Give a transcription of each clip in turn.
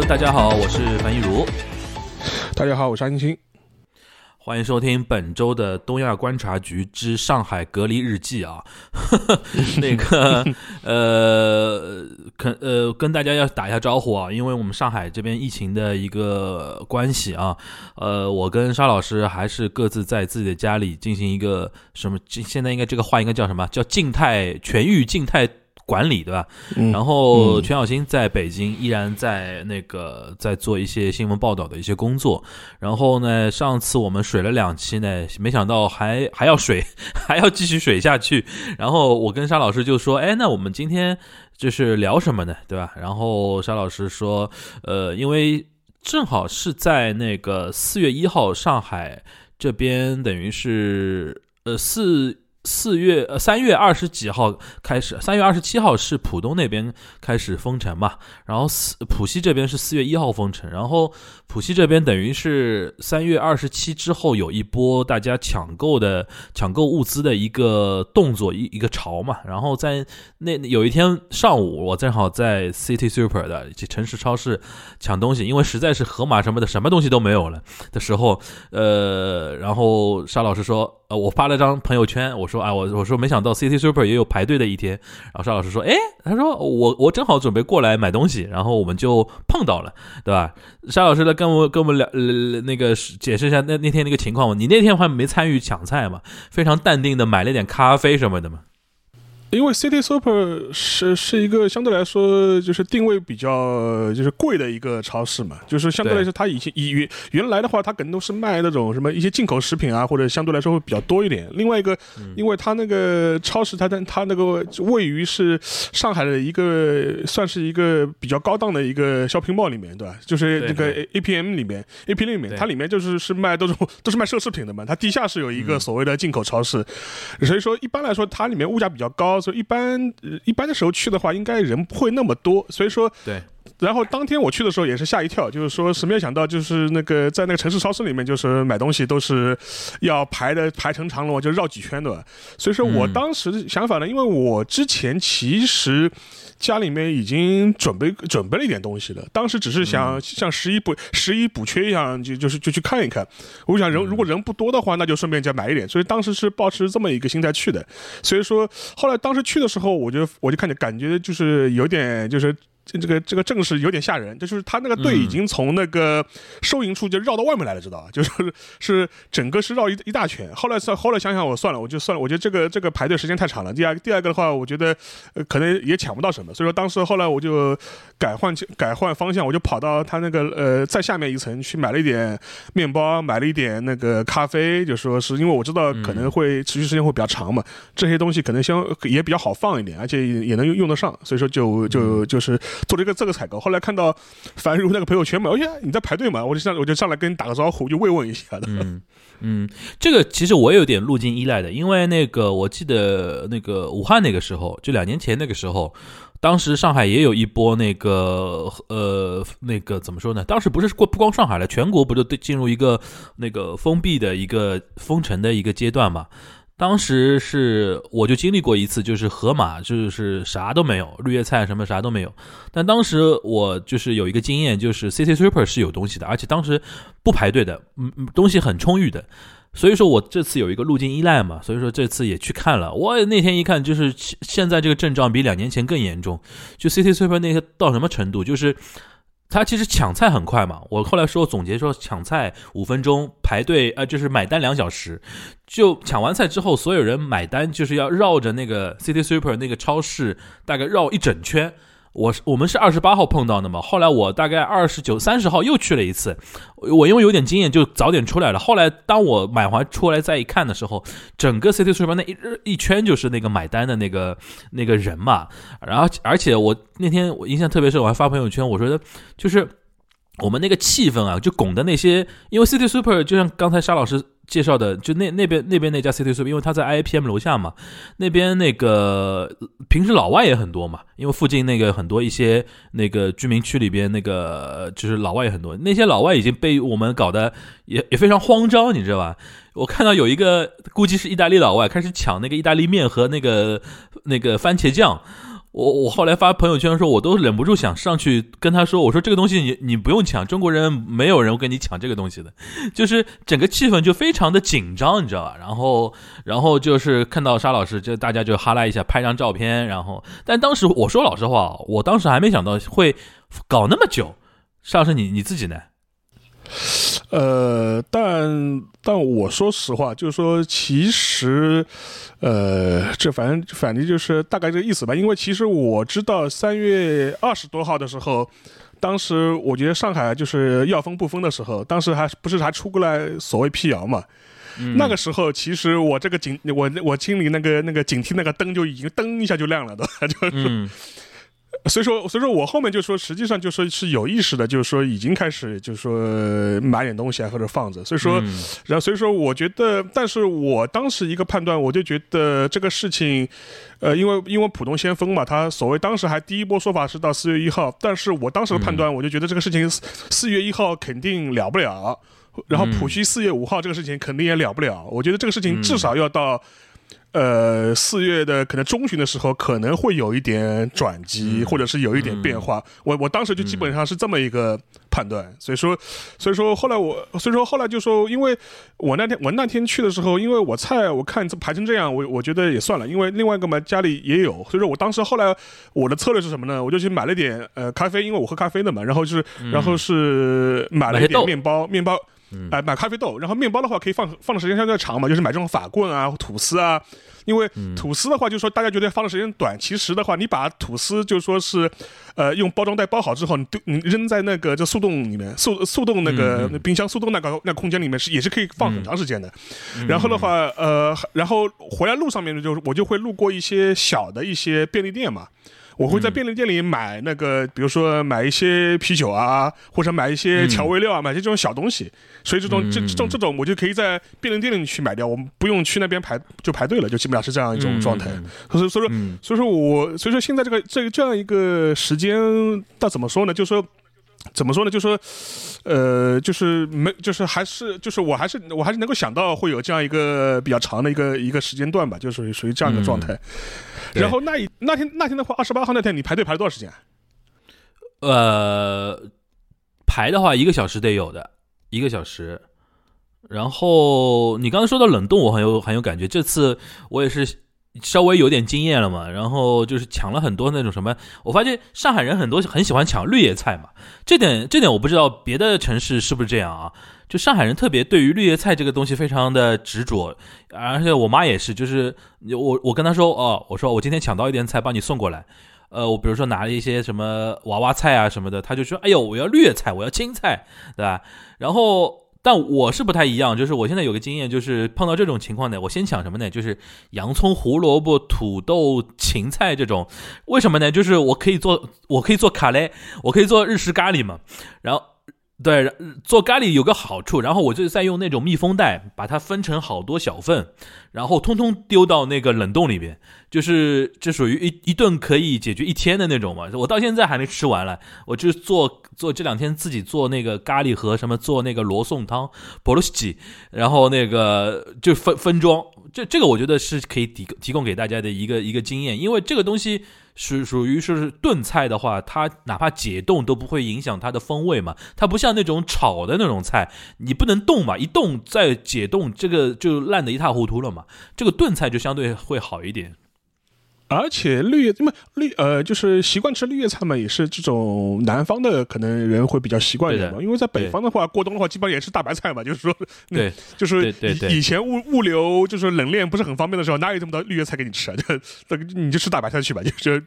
Hello，大家好，我是樊一茹。大家好，我是安青。欢迎收听本周的东亚观察局之上海隔离日记啊，那个呃，跟呃跟大家要打一下招呼啊，因为我们上海这边疫情的一个关系啊，呃，我跟沙老师还是各自在自己的家里进行一个什么，现在应该这个话应该叫什么叫静态痊愈静态。管理对吧？然后全小新在北京依然在那个在做一些新闻报道的一些工作。然后呢，上次我们水了两期呢，没想到还还要水，还要继续水下去。然后我跟沙老师就说：“哎，那我们今天就是聊什么呢？对吧？”然后沙老师说：“呃，因为正好是在那个四月一号，上海这边等于是呃四。”四月呃三月二十几号开始，三月二十七号是浦东那边开始封城嘛，然后四浦西这边是四月一号封城，然后浦西这边等于是三月二十七之后有一波大家抢购的抢购物资的一个动作一一个潮嘛，然后在那有一天上午我正好在 City Super 的城市超市抢东西，因为实在是盒马什么的什么东西都没有了的时候，呃，然后沙老师说。呃，我发了张朋友圈，我说啊，我我说没想到 City Super 也有排队的一天。然后沙老师说，哎，他说我我正好准备过来买东西，然后我们就碰到了，对吧？沙老师的跟我跟我们聊那个解释一下那那天那个情况你那天好像没参与抢菜嘛，非常淡定的买了点咖啡什么的嘛。因为 City Super 是是一个相对来说就是定位比较就是贵的一个超市嘛，就是相对来说它以前以原原来的话，它可能都是卖那种什么一些进口食品啊，或者相对来说会比较多一点。另外一个，因为它那个超市，它的它那个位于是上海的一个算是一个比较高档的一个 shopping mall 里面，对吧？就是那个 APM 里面，APM 里面，它里面就是是卖都是 都是卖奢侈品的嘛。它地下是有一个所谓的进口超市，所以说一般来说它里面物价比较高。一般一般的时候去的话，应该人不会那么多。所以说，对。然后当天我去的时候也是吓一跳，就是说是没有想到，就是那个在那个城市超市里面，就是买东西都是要排的排成长龙，就绕几圈的。所以说我当时想法呢，因为我之前其实家里面已经准备准备了一点东西了，当时只是想像十一补十一补缺一样，就就是就去看一看。我想人如果人不多的话，那就顺便再买一点。所以当时是保持这么一个心态去的。所以说后来当时去的时候，我就我就看见感觉就是有点就是。这个这个阵势有点吓人，就是他那个队已经从那个收银处就绕到外面来了，知道吧？就是是整个是绕一一大圈。后来算后来想想，我算了，我就算了。我觉得这个这个排队时间太长了。第二第二个的话，我觉得可能也抢不到什么。所以说当时后来我就改换改换方向，我就跑到他那个呃在下面一层去买了一点面包，买了一点那个咖啡，就说是因为我知道可能会持续时间会比较长嘛，这些东西可能相也比较好放一点，而且也能用用得上。所以说就就就是。做了一个这个采购，后来看到樊如那个朋友圈嘛，哎呀，你在排队嘛，我就上我就上来跟你打个招呼，就慰问一下的。嗯嗯，这个其实我有点路径依赖的，因为那个我记得那个武汉那个时候，就两年前那个时候，当时上海也有一波那个呃那个怎么说呢？当时不是过不光上海了，全国不就对进入一个那个封闭的一个封城的一个阶段嘛？当时是我就经历过一次，就是盒马就是啥都没有，绿叶菜什么啥都没有。但当时我就是有一个经验，就是 C C Super 是有东西的，而且当时不排队的，嗯嗯，东西很充裕的。所以说我这次有一个路径依赖嘛，所以说这次也去看了。我那天一看，就是现在这个症状比两年前更严重。就 C C Super 那个到什么程度，就是。他其实抢菜很快嘛，我后来说总结说抢菜五分钟排队，呃，就是买单两小时，就抢完菜之后，所有人买单就是要绕着那个 City Super 那个超市大概绕一整圈。我是我们是二十八号碰到的嘛，后来我大概二十九、三十号又去了一次，我因为有点经验就早点出来了。后来当我买完出来再一看的时候，整个 City Super 那一一圈就是那个买单的那个那个人嘛。然后而且我那天我印象特别深，我还发朋友圈，我说的就是我们那个气氛啊，就拱的那些，因为 City Super 就像刚才沙老师。介绍的就那那边那边那家 City Soup，因为他在 IPM 楼下嘛，那边那个平时老外也很多嘛，因为附近那个很多一些那个居民区里边那个就是老外也很多，那些老外已经被我们搞得也也非常慌张，你知道吧？我看到有一个估计是意大利老外开始抢那个意大利面和那个那个番茄酱。我我后来发朋友圈的时候，我都忍不住想上去跟他说：“我说这个东西你你不用抢，中国人没有人跟你抢这个东西的。”就是整个气氛就非常的紧张，你知道吧？然后然后就是看到沙老师，就大家就哈拉一下，拍张照片。然后，但当时我说老实话，我当时还没想到会搞那么久。沙老师，你你自己呢？呃，但但我说实话，就是说，其实，呃，这反正反正就是大概这个意思吧。因为其实我知道三月二十多号的时候，当时我觉得上海就是要封不封的时候，当时还不是还出过来所谓辟谣嘛。那个时候，其实我这个警，我我清理那个那个警惕那个灯就已经噔一下就亮了，都 就是。所以说，所以说我后面就说，实际上就说是有意识的，就是说已经开始，就是说买点东西啊，或者放着。所以说，然后所以说，我觉得，但是我当时一个判断，我就觉得这个事情，呃，因为因为浦东先锋嘛，他所谓当时还第一波说法是到四月一号，但是我当时的判断，我就觉得这个事情四月一号肯定了不了，然后浦西四月五号这个事情肯定也了不了，我觉得这个事情至少要到。呃，四月的可能中旬的时候，可能会有一点转机，或者是有一点变化。我我当时就基本上是这么一个判断，所以说，所以说后来我，所以说后来就说，因为我那天我那天去的时候，因为我菜我看这排成这样，我我觉得也算了，因为另外一个嘛家里也有，所以说我当时后来我的策略是什么呢？我就去买了点呃咖啡，因为我喝咖啡的嘛，然后就是然后是买了一点面包，面包。哎，买咖啡豆，然后面包的话可以放放的时间相对长嘛，就是买这种法棍啊、吐司啊。因为吐司的话，就是说大家觉得放的时间短，其实的话，你把吐司就说是，呃，用包装袋包好之后，你丢你扔在那个就速冻里面，速速冻那个冰箱速冻那个那空间里面是也是可以放很长时间的。然后的话，呃，然后回来路上面就是我就会路过一些小的一些便利店嘛。我会在便利店里买那个，比如说买一些啤酒啊，或者买一些调味料啊，买些这种小东西。所以这种这这种这种，我就可以在便利店里去买掉，我们不用去那边排就排队了，就基本上是这样一种状态。所以所以说所以说我所以说现在这个这这样一个时间，但怎么说呢？就是说。怎么说呢？就说，呃，就是没，就是还是，就是我还是我还是能够想到会有这样一个比较长的一个一个时间段吧，就属于属于这样一个状态。然后那一那天那天的话，二十八号那天你排队排了多少时间？呃，排的话一个小时得有的，一个小时。然后你刚才说到冷冻，我很有很有感觉。这次我也是。稍微有点经验了嘛，然后就是抢了很多那种什么，我发现上海人很多很喜欢抢绿叶菜嘛，这点这点我不知道别的城市是不是这样啊？就上海人特别对于绿叶菜这个东西非常的执着，而且我妈也是，就是我我跟她说哦，我说我今天抢到一点菜帮你送过来，呃，我比如说拿了一些什么娃娃菜啊什么的，她就说哎呦我要绿叶菜，我要青菜，对吧？然后。但我是不太一样，就是我现在有个经验，就是碰到这种情况呢，我先抢什么呢？就是洋葱、胡萝卜、土豆、芹菜这种。为什么呢？就是我可以做，我可以做咖喱，我可以做日式咖喱嘛。然后。对，做咖喱有个好处，然后我就再用那种密封袋把它分成好多小份，然后通通丢到那个冷冻里边，就是这属于一一顿可以解决一天的那种嘛。我到现在还没吃完了，我就做做这两天自己做那个咖喱和什么做那个罗宋汤，波罗西，然后那个就分分装，这这个我觉得是可以提提供给大家的一个一个经验，因为这个东西。是属于是炖菜的话，它哪怕解冻都不会影响它的风味嘛。它不像那种炒的那种菜，你不能动嘛，一动再解冻，这个就烂得一塌糊涂了嘛。这个炖菜就相对会好一点。而且绿叶，因为绿呃，就是习惯吃绿叶菜嘛，也是这种南方的可能人会比较习惯一点嘛。因为在北方的话，过冬的话，基本上也是大白菜嘛。就是说，对，就是以前物物流就是冷链不是很方便的时候，哪有这么多绿叶菜给你吃 啊？就你就吃大白菜去吧。就是，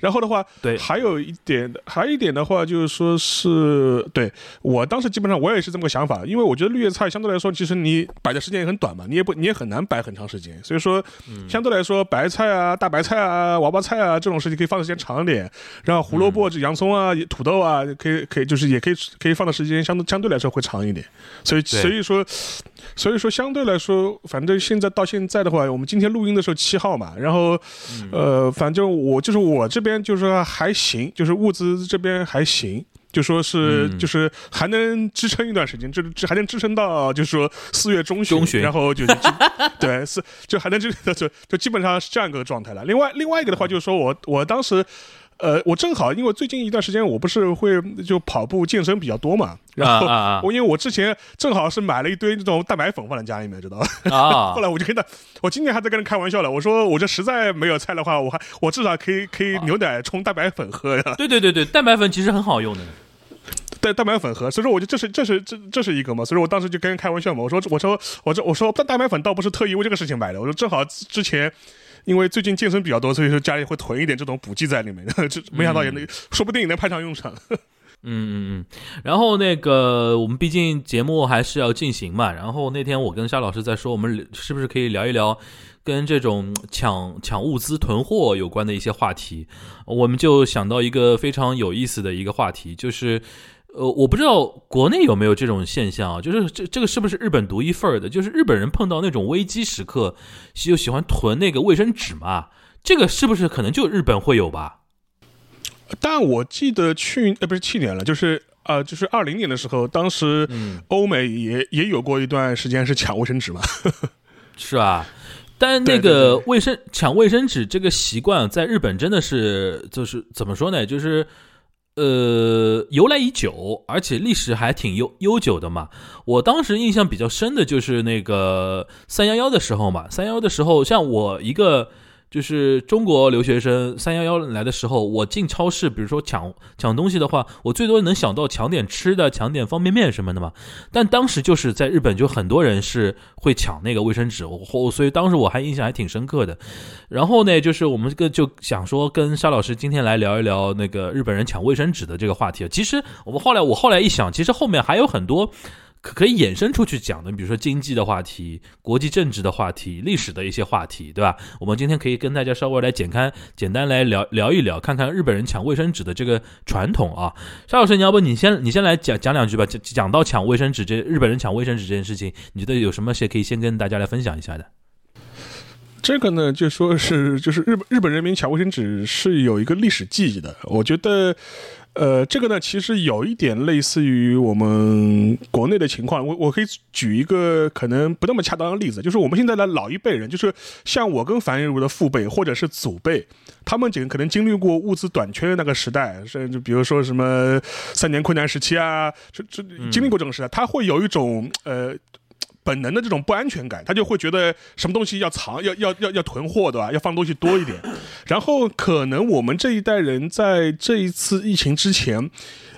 然后的话，对，还有一点，还有一点的话，就是说是对我当时基本上我也是这么个想法，因为我觉得绿叶菜相对来说，其实你摆的时间也很短嘛，你也不你也很难摆很长时间。所以说，相对来说，白菜啊，大白菜啊。啊，娃娃菜啊，这种事情可以放的时间长一点。然后胡萝卜、这洋葱啊、土豆啊，可以可以就是也可以可以放的时间相对相对来说会长一点。所以所以说所以说相对来说，反正现在到现在的话，我们今天录音的时候七号嘛，然后呃，反正我就是我这边就是说还行，就是物资这边还行。就说是嗯就是还能支撑一段时间，这这还能支撑到就是说四月中旬，中旬然后就就 对四就还能支撑就就基本上是这样一个状态了。另外另外一个的话就是说我我当时。呃，我正好因为最近一段时间我不是会就跑步健身比较多嘛，然后啊啊 我因为我之前正好是买了一堆这种蛋白粉放在家里面，知道吧？啊后来我就跟他，我今天还在跟人开玩笑了，我说我这实在没有菜的话，我还我至少可以可以牛奶冲蛋白粉喝呀，对对对对，蛋白粉其实很好用的。蛋蛋白粉喝，所以说我就这是这是这这是一个嘛，所以说我当时就跟人开玩笑嘛，我说我说我这我说蛋蛋白粉倒不是特意为这个事情买的，我说正好之前。因为最近健身比较多，所以说家里会囤一点这种补剂在里面，这没想到也能，说不定也能派上用场。嗯嗯嗯，然后那个我们毕竟节目还是要进行嘛，然后那天我跟沙老师在说，我们是不是可以聊一聊跟这种抢抢物资囤货有关的一些话题？我们就想到一个非常有意思的一个话题，就是。呃，我不知道国内有没有这种现象啊，就是这这个是不是日本独一份儿的？就是日本人碰到那种危机时刻，就喜欢囤那个卫生纸嘛，这个是不是可能就日本会有吧？但我记得去呃不是去年了，就是呃就是二零年的时候，当时嗯欧美也也有过一段时间是抢卫生纸嘛。是吧？但那个对卫生抢卫生纸这个习惯，在日本真的是就是怎么说呢？就是呃由来已久，而且历史还挺悠悠久的嘛。我当时印象比较深的就是那个三幺幺的时候嘛，三幺幺的时候，像我一个。就是中国留学生三幺幺来的时候，我进超市，比如说抢抢东西的话，我最多能想到抢点吃的，抢点方便面什么的嘛。但当时就是在日本，就很多人是会抢那个卫生纸，我所以当时我还印象还挺深刻的。然后呢，就是我们个就想说跟沙老师今天来聊一聊那个日本人抢卫生纸的这个话题。其实我们后来我后来一想，其实后面还有很多。可可以衍生出去讲的，比如说经济的话题、国际政治的话题、历史的一些话题，对吧？我们今天可以跟大家稍微来简单简单来聊聊一聊，看看日本人抢卫生纸的这个传统啊。沙老师，你要不你先你先来讲讲两句吧？讲讲到抢卫生纸这日本人抢卫生纸这件事情，你觉得有什么些可以先跟大家来分享一下的？这个呢，就说是就是日本日本人民抢卫生纸是有一个历史记忆的。我觉得，呃，这个呢，其实有一点类似于我们国内的情况。我我可以举一个可能不那么恰当的例子，就是我们现在的老一辈人，就是像我跟樊玉茹的父辈或者是祖辈，他们几个可能经历过物资短缺的那个时代，甚至比如说什么三年困难时期啊，这这经历过这个时代，他会有一种呃。本能的这种不安全感，他就会觉得什么东西要藏、要要要要囤货，对吧？要放东西多一点。然后可能我们这一代人在这一次疫情之前，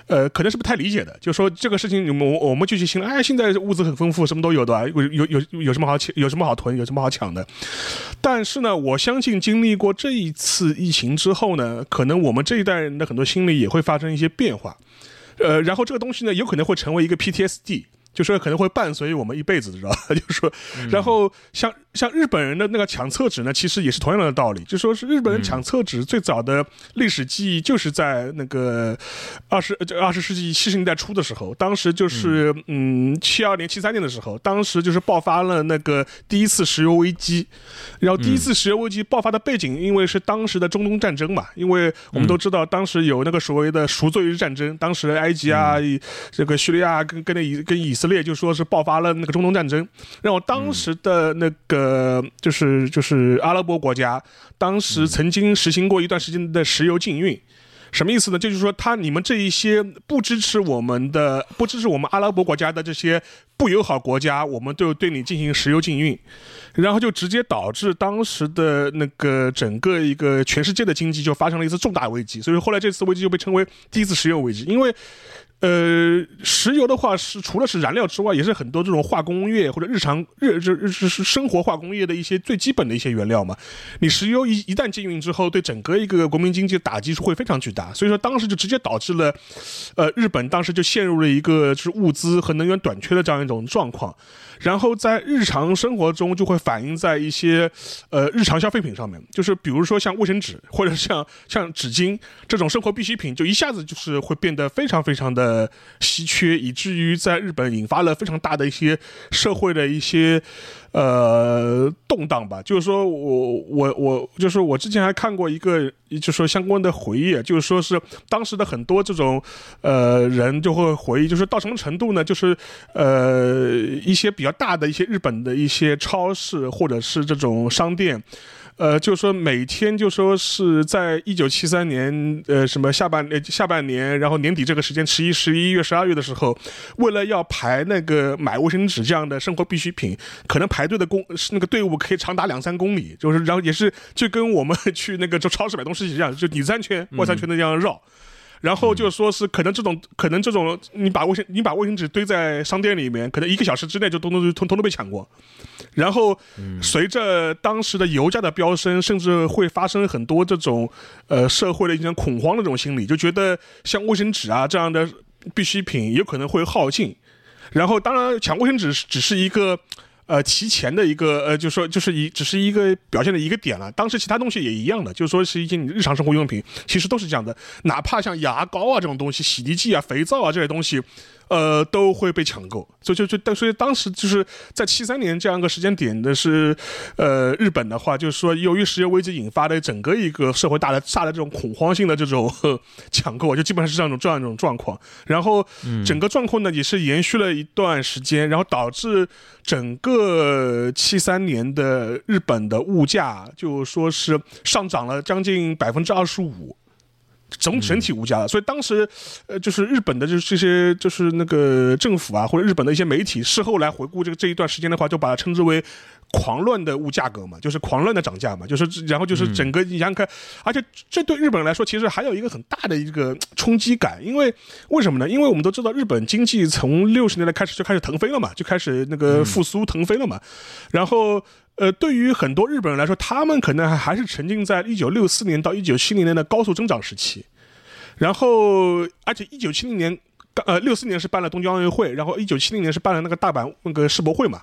呃，可能是不太理解的，就说这个事情，我们我们就去心了，哎，现在物资很丰富，什么都有的，有有有有什么好抢，有什么好囤，有什么好抢的。但是呢，我相信经历过这一次疫情之后呢，可能我们这一代人的很多心理也会发生一些变化。呃，然后这个东西呢，有可能会成为一个 PTSD。就说可能会伴随我们一辈子，知道吧？就是说，然后像像日本人的那个抢厕纸呢，其实也是同样的道理。就说是日本人抢厕纸最早的历史记忆，就是在那个二十这二十世纪七十年代初的时候，当时就是嗯七二年七三年的时候，当时就是爆发了那个第一次石油危机。然后第一次石油危机爆发的背景，因为是当时的中东战争嘛，因为我们都知道当时有那个所谓的赎罪日战争，当时埃及啊、这个叙利亚跟跟那以跟以色列就说是爆发了那个中东战争，然后当时的那个就是就是阿拉伯国家，当时曾经实行过一段时间的石油禁运。什么意思呢？就是说，他你们这一些不支持我们的、不支持我们阿拉伯国家的这些不友好国家，我们都对你进行石油禁运，然后就直接导致当时的那个整个一个全世界的经济就发生了一次重大危机。所以后来这次危机就被称为第一次石油危机，因为。呃，石油的话是除了是燃料之外，也是很多这种化工业或者日常日日日是生活化工业的一些最基本的一些原料嘛。你石油一一旦禁运之后，对整个一个国民经济打击会非常巨大。所以说当时就直接导致了，呃，日本当时就陷入了一个就是物资和能源短缺的这样一种状况。然后在日常生活中就会反映在一些呃日常消费品上面，就是比如说像卫生纸或者像像纸巾这种生活必需品，就一下子就是会变得非常非常的。稀缺，以至于在日本引发了非常大的一些社会的一些呃动荡吧。就是说我我我，就是我之前还看过一个，就是说相关的回忆，就是说是当时的很多这种呃人就会回忆，就是到什么程度呢？就是呃一些比较大的一些日本的一些超市或者是这种商店。呃，就说每天就说是在一九七三年，呃，什么下半呃下半年，然后年底这个时间，十一、十一月、十二月的时候，为了要排那个买卫生纸这样的生活必需品，可能排队的公那个队伍可以长达两三公里，就是然后也是就跟我们 去那个就超市买东西一样，就里三圈外三圈的这样绕。然后就说是可能这种可能这种你把卫生你把卫生纸堆在商店里面，可能一个小时之内就通通通通都被抢过。然后随着当时的油价的飙升，甚至会发生很多这种呃社会的一种恐慌的这种心理，就觉得像卫生纸啊这样的必需品有可能会耗尽。然后当然抢卫生纸只是一个。呃，提前的一个呃，就说就是一只是一个表现的一个点了。当时其他东西也一样的，就是说是一些你日常生活用品，其实都是这样的。哪怕像牙膏啊这种东西、洗涤剂啊、肥皂啊这些东西。呃，都会被抢购，所以就就但所以当时就是在七三年这样一个时间点的是，呃，日本的话就是说，由于石油危机引发的整个一个社会大的大的这种恐慌性的这种抢购，就基本上是这样一种这样一种状况。然后整个状况呢也是延续了一段时间，然后导致整个七三年的日本的物价就说是上涨了将近百分之二十五。整整体无价的，所以当时，呃，就是日本的，就是这些，就是那个政府啊，或者日本的一些媒体，事后来回顾这个这一段时间的话，就把它称之为狂乱的物价格嘛，就是狂乱的涨价嘛，就是然后就是整个你想想看，而且这对日本人来说，其实还有一个很大的一个冲击感，因为为什么呢？因为我们都知道，日本经济从六十年代开始就开始腾飞了嘛，就开始那个复苏腾飞了嘛，然后。呃，对于很多日本人来说，他们可能还还是沉浸在一九六四年到一九七零年的高速增长时期，然后，而且一九七零年，呃，六四年是办了东京奥运会，然后一九七零年是办了那个大阪那个世博会嘛，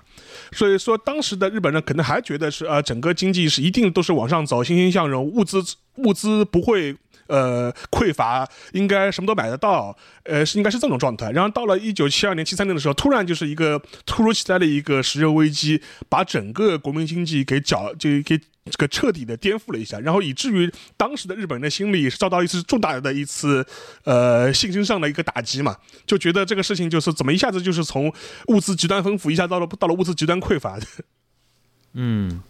所以说当时的日本人可能还觉得是呃，整个经济是一定都是往上走，欣欣向荣，物资物资不会。呃，匮乏应该什么都买得到，呃，是应该是这种状态。然后到了一九七二年、七三年的时候，突然就是一个突如其来的一个石油危机，把整个国民经济给搅，就给这个彻底的颠覆了一下。然后以至于当时的日本人的心里是遭到一次重大的一次呃信心上的一个打击嘛，就觉得这个事情就是怎么一下子就是从物资极端丰富，一下到了到了物资极端匮乏的。嗯。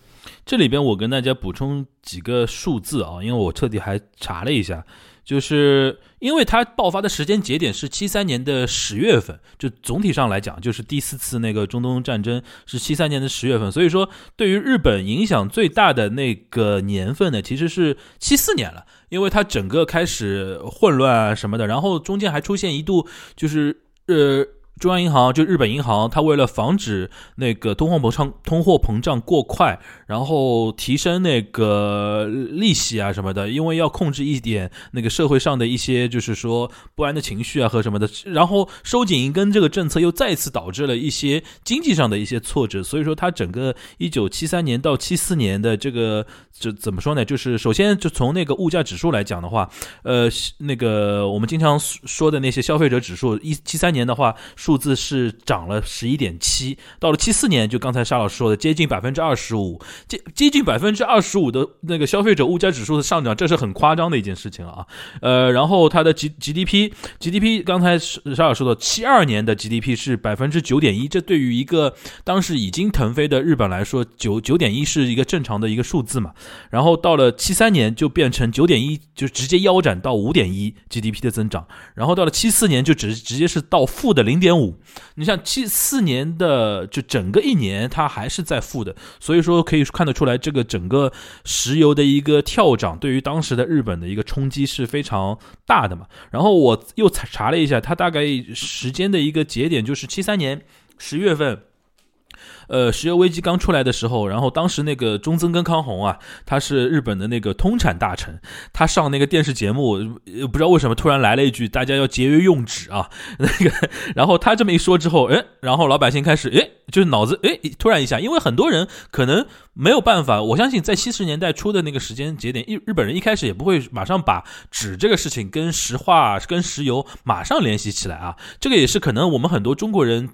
这里边我跟大家补充几个数字啊，因为我彻底还查了一下，就是因为它爆发的时间节点是七三年的十月份，就总体上来讲，就是第四次那个中东战争是七三年的十月份，所以说对于日本影响最大的那个年份呢，其实是七四年了，因为它整个开始混乱啊什么的，然后中间还出现一度就是呃。中央银行就日本银行，它为了防止那个通货膨胀通货膨胀过快，然后提升那个利息啊什么的，因为要控制一点那个社会上的一些就是说不安的情绪啊和什么的，然后收紧银根这个政策又再次导致了一些经济上的一些挫折，所以说它整个一九七三年到七四年的这个就怎么说呢？就是首先就从那个物价指数来讲的话，呃，那个我们经常说的那些消费者指数，一七三年的话。数字是涨了十一点七，到了七四年，就刚才沙老师说的，接近百分之二十五，接接近百分之二十五的那个消费者物价指数的上涨，这是很夸张的一件事情了啊。呃，然后它的 G G D P G D P，刚才沙老师说的，七二年的 G D P 是百分之九点一，这对于一个当时已经腾飞的日本来说，九九点一是一个正常的一个数字嘛。然后到了七三年就变成九点一，就直接腰斩到五点一 G D P 的增长。然后到了七四年就直直接是到负的零点五。你像七四年的就整个一年，它还是在负的，所以说可以看得出来，这个整个石油的一个跳涨，对于当时的日本的一个冲击是非常大的嘛。然后我又查了一下，它大概时间的一个节点就是七三年十月份。呃，石油危机刚出来的时候，然后当时那个中曾根康弘啊，他是日本的那个通产大臣，他上那个电视节目，不知道为什么 突然来了一句，大家要节约用纸啊，那个，然后他这么一说之后，哎，然后老百姓开始，哎，就是脑子，哎，突然一下，因为很多人可能没有办法，我相信在七十年代初的那个时间节点，日日本人一开始也不会马上把纸这个事情跟石化、跟石油马上联系起来啊，这个也是可能我们很多中国人。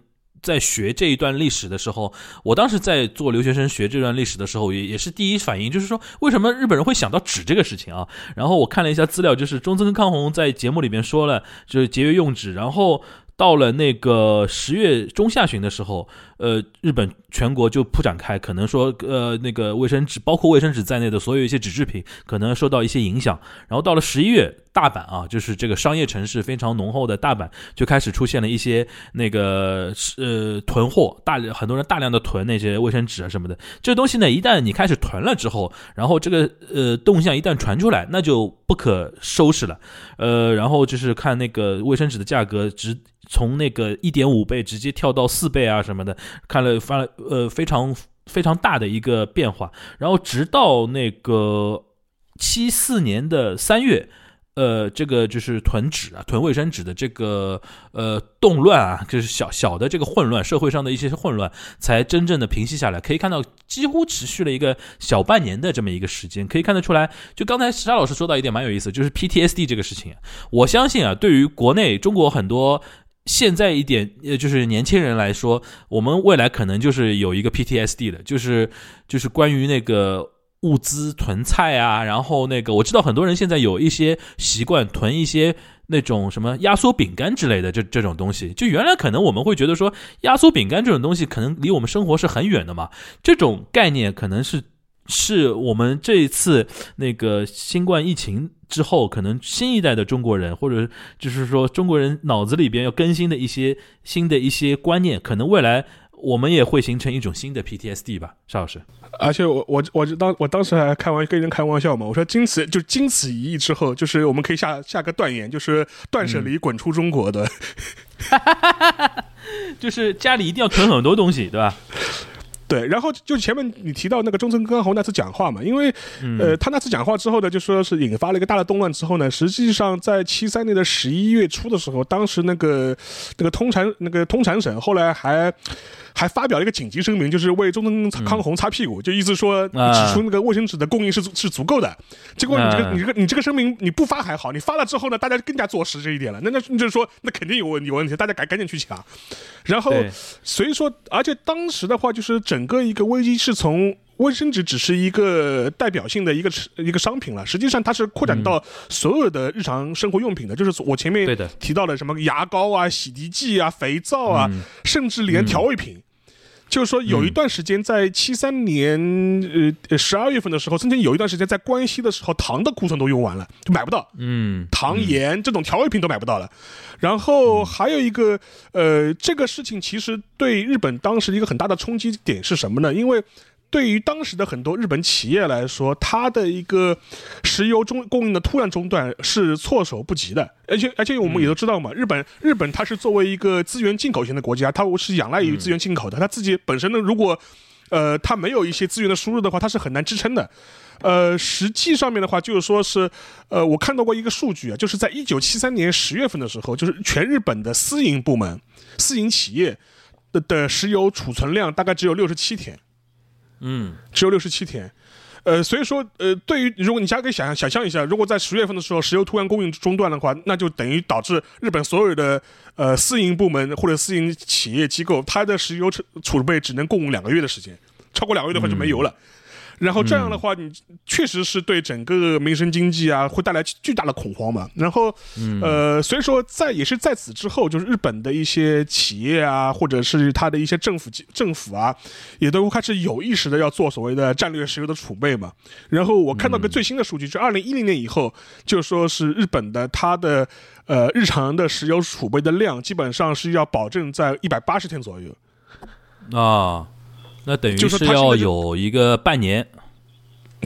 在学这一段历史的时候，我当时在做留学生学这段历史的时候，也也是第一反应就是说，为什么日本人会想到纸这个事情啊？然后我看了一下资料，就是中村康弘在节目里面说了，就是节约用纸，然后。到了那个十月中下旬的时候，呃，日本全国就铺展开，可能说，呃，那个卫生纸，包括卫生纸在内的所有一些纸制品，可能受到一些影响。然后到了十一月，大阪啊，就是这个商业城市非常浓厚的大阪，就开始出现了一些那个呃囤货，大很多人大量的囤那些卫生纸啊什么的。这东西呢，一旦你开始囤了之后，然后这个呃动向一旦传出来，那就不可收拾了。呃，然后就是看那个卫生纸的价格直。从那个一点五倍直接跳到四倍啊什么的，看了发了呃非常非常大的一个变化，然后直到那个七四年的三月，呃，这个就是囤纸啊、囤卫生纸的这个呃动乱啊，就是小小的这个混乱，社会上的一些混乱才真正的平息下来。可以看到，几乎持续了一个小半年的这么一个时间，可以看得出来。就刚才沙老师说到一点蛮有意思，就是 PTSD 这个事情，我相信啊，对于国内中国很多。现在一点，呃，就是年轻人来说，我们未来可能就是有一个 PTSD 的，就是就是关于那个物资囤菜啊，然后那个我知道很多人现在有一些习惯囤一些那种什么压缩饼干之类的这这种东西，就原来可能我们会觉得说压缩饼干这种东西可能离我们生活是很远的嘛，这种概念可能是。是我们这一次那个新冠疫情之后，可能新一代的中国人，或者就是说中国人脑子里边要更新的一些新的一些观念，可能未来我们也会形成一种新的 PTSD 吧，邵老师。而且我我我当我当时还开玩跟人开玩笑嘛，我说经此就经此一役之后，就是我们可以下下个断言，就是断舍离滚出中国的，就是家里一定要囤很多东西，对吧？对，然后就前面你提到那个中村刚弘那次讲话嘛，因为呃，他那次讲话之后呢，就说是引发了一个大的动乱之后呢，实际上在七三年的十一月初的时候，当时那个那个通产那个通产省后来还。还发表了一个紧急声明，就是为中村康弘擦屁股，就意思说指出那个卫生纸的供应是是足够的。结果你这个你这个你这个声明你不发还好，你发了之后呢，大家更加坐实这一点了。那那就是说那肯定有问有问题，大家赶赶紧去抢。然后所以说，而且当时的话，就是整个一个危机是从。卫生纸只是一个代表性的一个一个商品了，实际上它是扩展到所有的日常生活用品的，就是我前面提到的什么牙膏啊、洗涤剂啊、肥皂啊，甚至连调味品。就是说，有一段时间在七三年呃十二月份的时候，曾经有一段时间在关西的时候，糖的库存都用完了，就买不到。嗯，糖盐这种调味品都买不到了。然后还有一个呃，这个事情其实对日本当时一个很大的冲击点是什么呢？因为对于当时的很多日本企业来说，它的一个石油中供应的突然中断是措手不及的，而且而且我们也都知道嘛，日本日本它是作为一个资源进口型的国家，它是仰赖于资源进口的，它自己本身呢，如果呃它没有一些资源的输入的话，它是很难支撑的。呃，实际上面的话就是说是，呃，我看到过一个数据啊，就是在一九七三年十月份的时候，就是全日本的私营部门、私营企业的的石油储存量大概只有六十七天。嗯，只有六十七天，呃，所以说，呃，对于如果你家可以想象想象一下，如果在十月份的时候石油突然供应中断的话，那就等于导致日本所有的呃私营部门或者私营企业机构，它的石油储储备只能供两个月的时间，超过两个月的话就没油了。然后这样的话，你确实是对整个民生经济啊会带来巨大的恐慌嘛。然后，呃，所以说在也是在此之后，就是日本的一些企业啊，或者是它的一些政府政府啊，也都开始有意识的要做所谓的战略石油的储备嘛。然后我看到个最新的数据，就二零一零年以后，就说是日本的它的呃日常的石油储备的量，基本上是要保证在一百八十天左右啊。那等于是要有一个半年，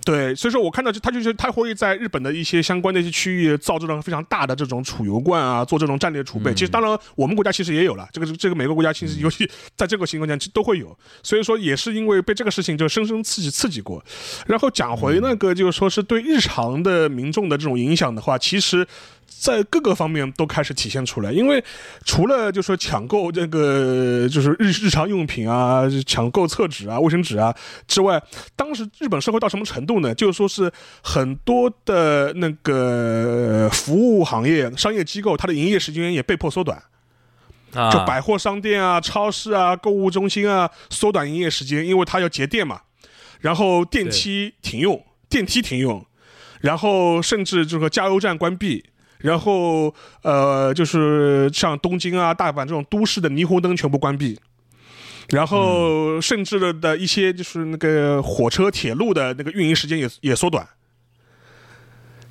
对，所以说我看到就他就是他会在日本的一些相关的一些区域造这种非常大的这种储油罐啊，做这种战略储备。其实当然我们国家其实也有了，这个这个每个国家其实尤其在这个情况下都会有。所以说也是因为被这个事情就深深刺激刺激过。然后讲回那个就是说是对日常的民众的这种影响的话，其实。在各个方面都开始体现出来，因为除了就说抢购这个就是日日常用品啊，抢购厕纸啊、卫生纸啊之外，当时日本社会到什么程度呢？就是说是很多的那个服务行业、商业机构，它的营业时间也被迫缩短，啊，就百货商店啊、超市啊、购物中心啊，缩短营业时间，因为它要节电嘛，然后电梯停用，电梯停用，然后甚至就是说加油站关闭。然后，呃，就是像东京啊、大阪这种都市的霓虹灯全部关闭，然后甚至的的一些就是那个火车、铁路的那个运营时间也也缩短。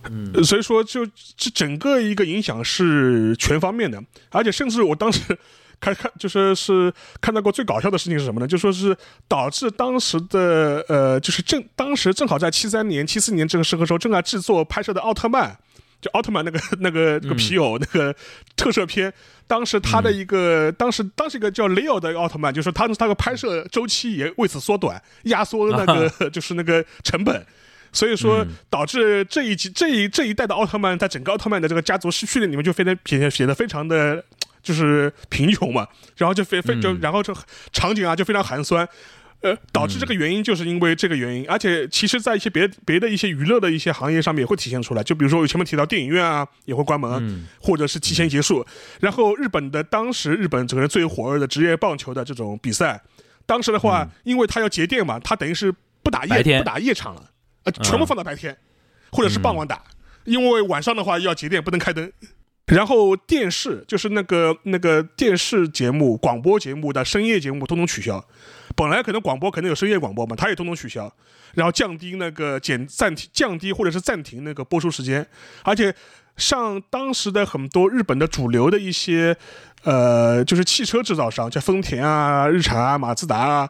嗯，所以说，就这整个一个影响是全方面的，而且甚至我当时看看，就说是看到过最搞笑的事情是什么呢？就说是导致当时的呃，就是正当时正好在七三年、七四年这个时候时候正在制作拍摄的奥特曼。就奥特曼那个那个那个皮偶那个特摄片，当时他的一个当时当时一个叫雷奥的奥特曼，就是他他的拍摄周期也为此缩短，压缩那个 就是那个成本，所以说导致这一集这一这一代的奥特曼在整个奥特曼的这个家族序列里面就非常显显得非常的就是贫穷嘛，然后就非非就然后这场景啊就非常寒酸。呃，导致这个原因就是因为这个原因，而且其实，在一些别别的一些娱乐的一些行业上面也会体现出来。就比如说我前面提到电影院啊，也会关门，或者是提前结束。然后日本的当时日本整个最火热的职业棒球的这种比赛，当时的话，因为它要节电嘛，它等于是不打夜不打夜场了，呃，全部放到白天，或者是傍晚打，因为晚上的话要节电，不能开灯。然后电视就是那个那个电视节目、广播节目的深夜节目通通取消。本来可能广播可能有深夜广播嘛，它也统统取消，然后降低那个减暂停、降低或者是暂停那个播出时间。而且像当时的很多日本的主流的一些呃，就是汽车制造商，像丰田啊、日产啊、马自达啊。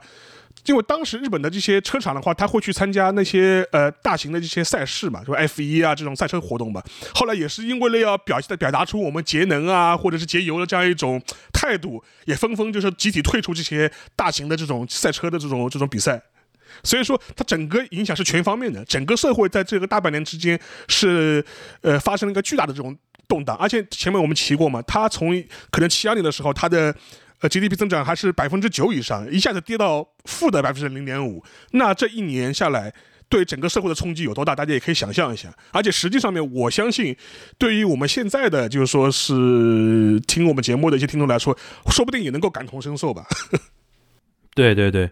因为当时日本的这些车厂的话，他会去参加那些呃大型的这些赛事嘛，就 F 一啊这种赛车活动嘛。后来也是因为了要表现的表达出我们节能啊或者是节油的这样一种态度，也纷纷就是集体退出这些大型的这种赛车的这种这种比赛。所以说，它整个影响是全方面的，整个社会在这个大半年之间是呃发生了一个巨大的这种动荡。而且前面我们提过嘛，它从可能七二年的时候，它的。呃，GDP 增长还是百分之九以上，一下子跌到负的百分之零点五，那这一年下来，对整个社会的冲击有多大？大家也可以想象一下。而且实际上面，我相信，对于我们现在的就是说是听我们节目的一些听众来说，说不定也能够感同身受吧。对 对对。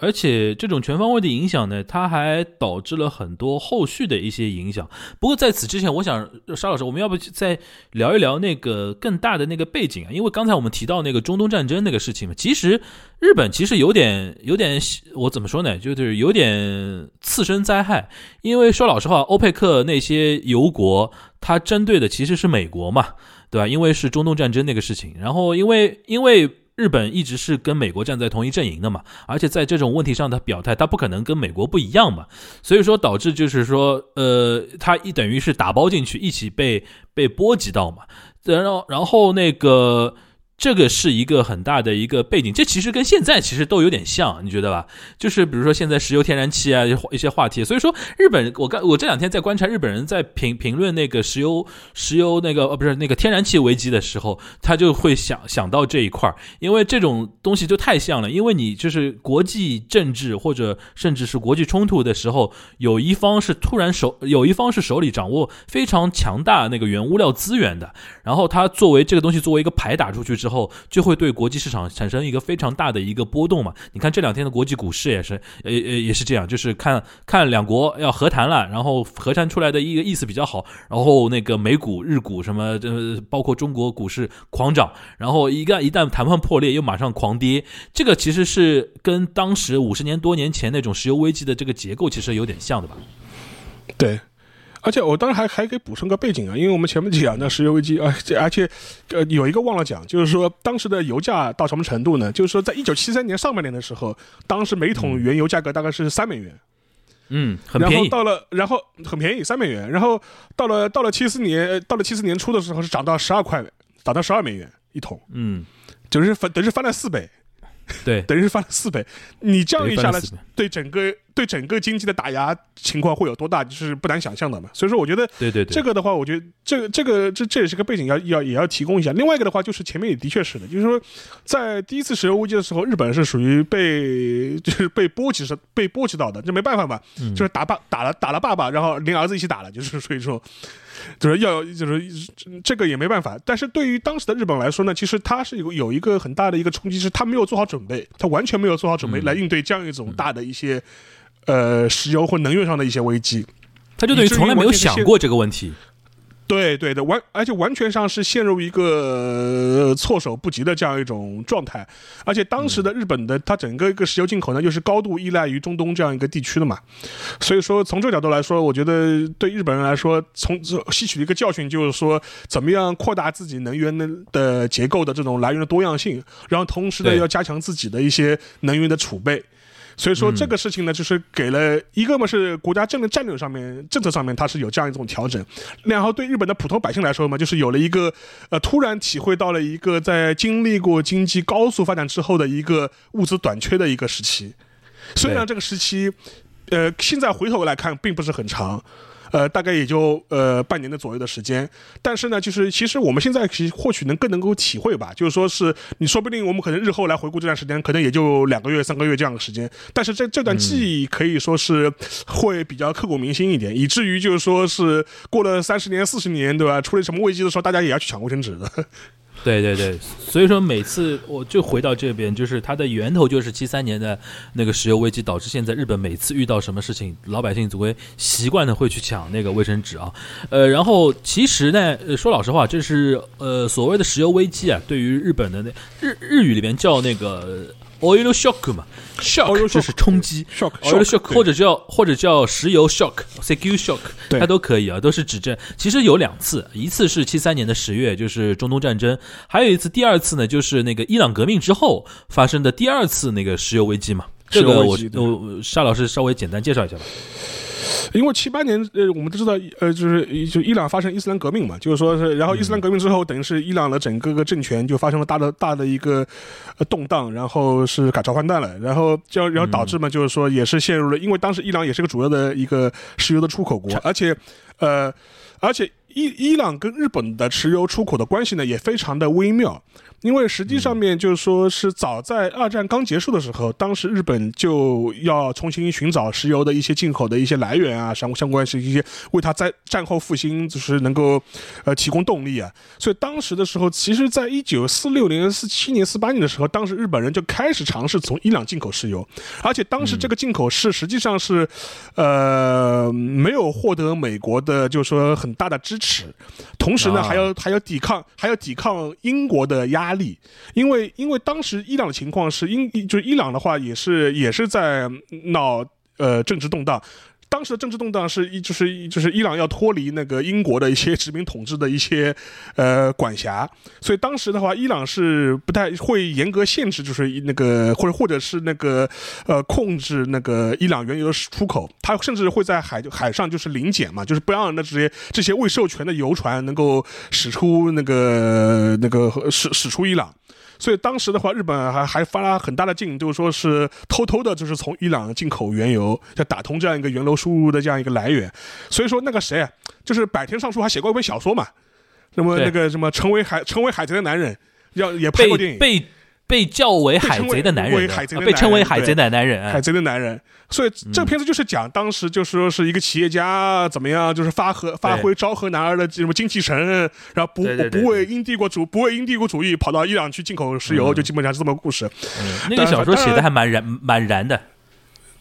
而且这种全方位的影响呢，它还导致了很多后续的一些影响。不过在此之前，我想沙老师，我们要不再聊一聊那个更大的那个背景啊？因为刚才我们提到那个中东战争那个事情嘛，其实日本其实有点有点，我怎么说呢？就是有点次生灾害。因为说老实话，欧佩克那些油国，它针对的其实是美国嘛，对吧？因为是中东战争那个事情，然后因为因为。日本一直是跟美国站在同一阵营的嘛，而且在这种问题上的表态，他不可能跟美国不一样嘛，所以说导致就是说，呃，他一等于是打包进去，一起被被波及到嘛，然后然后那个。这个是一个很大的一个背景，这其实跟现在其实都有点像，你觉得吧？就是比如说现在石油、天然气啊一些话题，所以说日本，我刚我这两天在观察日本人在评评论那个石油、石油那个呃不是那个天然气危机的时候，他就会想想到这一块儿，因为这种东西就太像了，因为你就是国际政治或者甚至是国际冲突的时候，有一方是突然手有一方是手里掌握非常强大那个原物料资源的，然后他作为这个东西作为一个牌打出去。之后就会对国际市场产生一个非常大的一个波动嘛？你看这两天的国际股市也是，呃呃也是这样，就是看看两国要和谈了，然后和谈出来的一个意思比较好，然后那个美股、日股什么，呃，包括中国股市狂涨，然后一旦一旦谈判破裂，又马上狂跌。这个其实是跟当时五十年多年前那种石油危机的这个结构其实有点像的吧？对。而且我当然还还可以补充个背景啊，因为我们前面讲的石油危机 啊，而且呃有一个忘了讲，就是说当时的油价到什么程度呢？就是说在一九七三年上半年的时候，当时每桶原油价格大概是三美元，嗯，很便宜。然后到了，然后很便宜，三美元。然后到了到了七四年，到了七四年初的时候是涨到十二块，涨到十二美元一桶，嗯，就是翻，等于是翻了四倍。对，等于是翻了四倍。你这样一下来对整个对整个经济的打压情况会有多大，就是不难想象的嘛。所以说，我觉得对对对，这个的话，我觉得这个这个这这也是个背景要要也要提供一下。另外一个的话，就是前面也的确是的，就是说在第一次石油危机的时候，日本是属于被就是被波及是被波及到的，这没办法嘛，嗯就是打爸打了打了爸爸，然后连儿子一起打了，就是所以说。就是要就是这个也没办法，但是对于当时的日本来说呢，其实它是有有一个很大的一个冲击，是它没有做好准备，它完全没有做好准备嗯来应对这样一种大的一些呃石油或能源上的一些危机。他就等于从来没有想过这个问题。对对的，完而且完全上是陷入一个、呃措手不及的这样一种状态，而且当时的日本的它整个一个石油进口呢，又是高度依赖于中东这样一个地区的嘛，所以说从这个角度来说，我觉得对日本人来说，从这吸取一个教训就是说，怎么样扩大自己能源的的结构的这种来源的多样性，然后同时呢要加强自己的一些能源的储备。所以说这个事情呢，就是给了一个嘛是国家政治战略上面、政策上面它是有这样一种调整，然后对日本的普通百姓来说嘛，就是有了一个呃突然体会到了一个在经历过经济高速发展之后的一个物资短缺的一个时期。虽然这个时期，呃，现在回头来看并不是很长。呃，大概也就呃半年的左右的时间，但是呢，就是其实我们现在其实或许能更能够体会吧，就是说是你说不定我们可能日后来回顾这段时间，可能也就两个月、三个月这样的时间，但是这这段记忆可以说是会比较刻骨铭心一点，以至于就是说是过了三十年、四十年，对吧？出了什么危机的时候，大家也要去抢卫生纸的。对对对，所以说每次我就回到这边，就是它的源头就是七三年的那个石油危机，导致现在日本每次遇到什么事情，老百姓总会习惯的会去抢那个卫生纸啊。呃，然后其实呢，说老实话，就是呃所谓的石油危机啊，对于日本的那日日语里面叫那个 oil shock 嘛，shock 就是冲击。shock 或者叫或者叫石油 shock、secure shock，对它都可以啊，都是指证。其实有两次，一次是七三年的十月，就是中东战争；还有一次，第二次呢，就是那个伊朗革命之后发生的第二次那个石油危机嘛。这个我我沙老师稍微简单介绍一下吧。因为七八年，呃，我们都知道，呃，就是就伊朗发生伊斯兰革命嘛，就是说是，然后伊斯兰革命之后，等于是伊朗的整个个政权就发生了大的大的一个呃动荡，然后是改朝换代了，然后就然后导致嘛，就是说也是陷入了，因为当时伊朗也是个主要的一个石油的出口国，而且，呃，而且伊伊朗跟日本的石油出口的关系呢也非常的微妙。因为实际上面就是说是早在二战刚结束的时候，当时日本就要重新寻找石油的一些进口的一些来源啊，相相关是一些为它在战后复兴就是能够呃提供动力啊。所以当时的时候，其实在一九四六年、四七年、四八年的时候，当时日本人就开始尝试从伊朗进口石油，而且当时这个进口是实际上是呃没有获得美国的就是说很大的支持，同时呢啊还要还要抵抗还要抵抗英国的压力，因为因为当时伊朗的情况是英就是伊朗的话也是也是在闹呃政治动荡。当时的政治动荡是一就是就是伊朗要脱离那个英国的一些殖民统治的一些呃管辖，所以当时的话，伊朗是不太会严格限制，就是那个或者或者是那个呃控制那个伊朗原油的出口，它甚至会在海海上就是临检嘛，就是不让那这些这些未授权的油船能够驶出那个那个驶驶出伊朗。所以当时的话，日本还还发了很大的劲，就是说是偷偷的，就是从伊朗进口原油，要打通这样一个原油输入的这样一个来源。所以说那个谁啊，就是百田尚书还写过一本小说嘛，那么那个什么成为海成为海贼的男人，要也拍过电影。被被被叫为海贼的男人，被称为海贼的男人海贼的男人，所以这个片子就是讲当时就是说是一个企业家怎么样，就是发和发挥昭和男儿的什么精气神，然后不不为英帝国主不为英帝国主义跑到伊朗去进口石油，嗯。就基本上是这么个故事。嗯。那个小说写的还蛮燃蛮燃的。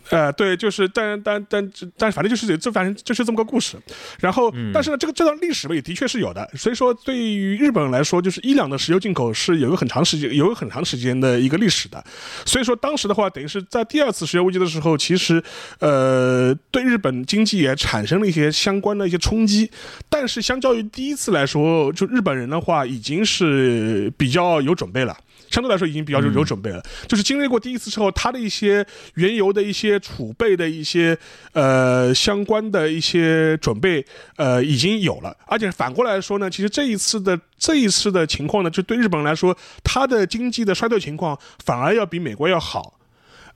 呃，对，就是，但但但但反正就是这，反正就是这么个故事。然后，嗯但是呢，这个这段历史吧，也的确是有的。所以说，对于日本来说，就是伊朗的石油进口是有一个很长时间，有一个很长时间的一个历史的。所以说，当时的话，等于是在第二次石油危机的时候，其实呃，对日本经济也产生了一些相关的一些冲击。但是，相较于第一次来说，就日本人的话，已经是比较有准备了。相对来说已经比较有有准备了。就是经历过第一次之后，它的一些原油的一些储备的一些呃相关的一些准备呃已经有了，而且反过来说呢，其实这一次的这一次的情况呢，就对日本人来说，它的经济的衰退情况反而要比美国要好。